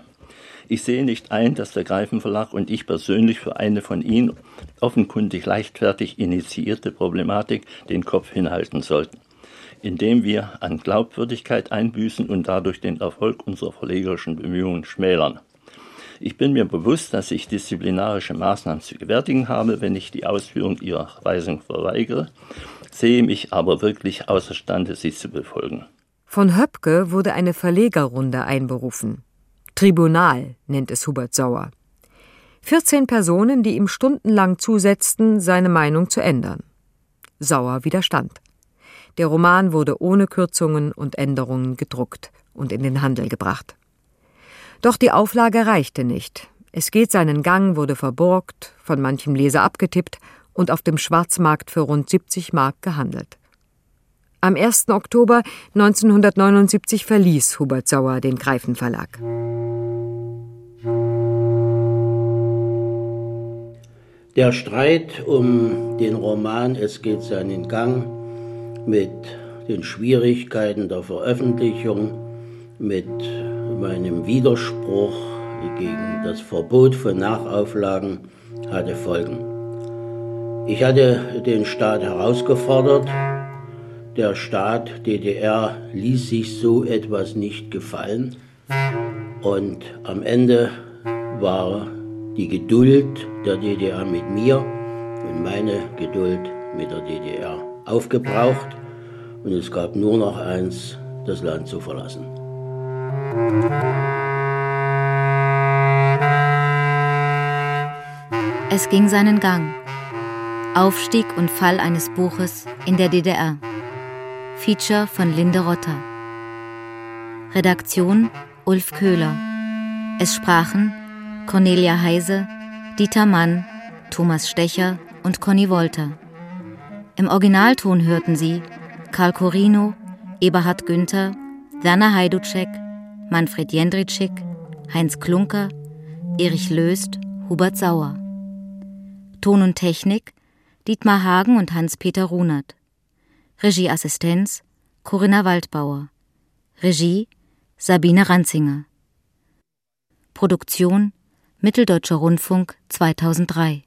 Ich sehe nicht ein, dass der Greifenverlag und ich persönlich für eine von Ihnen offenkundig leichtfertig initiierte Problematik den Kopf hinhalten sollten, indem wir an Glaubwürdigkeit einbüßen und dadurch den Erfolg unserer verlegerischen Bemühungen schmälern. Ich bin mir bewusst, dass ich disziplinarische Maßnahmen zu gewärtigen habe, wenn ich die Ausführung Ihrer Weisung verweigere, sehe mich aber wirklich außerstande, sie zu befolgen. Von Höpke wurde eine Verlegerrunde einberufen. Tribunal nennt es Hubert Sauer. 14 Personen, die ihm stundenlang zusetzten, seine Meinung zu ändern. Sauer widerstand. Der Roman wurde ohne Kürzungen und Änderungen gedruckt und in den Handel gebracht. Doch die Auflage reichte nicht. Es geht seinen Gang wurde verborgt, von manchem Leser abgetippt und auf dem Schwarzmarkt für rund 70 Mark gehandelt. Am 1. Oktober 1979 verließ Hubert Sauer den Greifen Verlag. Der Streit um den Roman Es geht seinen Gang mit den Schwierigkeiten der Veröffentlichung, mit meinem Widerspruch gegen das Verbot von Nachauflagen hatte Folgen. Ich hatte den Staat herausgefordert, der Staat DDR ließ sich so etwas nicht gefallen und am Ende war die Geduld der DDR mit mir und meine Geduld mit der DDR aufgebraucht und es gab nur noch eins, das Land zu verlassen. Es ging seinen Gang. Aufstieg und Fall eines Buches in der DDR. Feature von Linde Rotter. Redaktion Ulf Köhler. Es sprachen Cornelia Heise, Dieter Mann, Thomas Stecher und Conny Wolter. Im Originalton hörten sie Karl Corino, Eberhard Günther, Werner Heiduczek, Manfred Jendritschik, Heinz Klunker, Erich Löst, Hubert Sauer. Ton und Technik Dietmar Hagen und Hans-Peter Runert. Regieassistenz Corinna Waldbauer. Regie Sabine Ranzinger. Produktion Mitteldeutscher Rundfunk 2003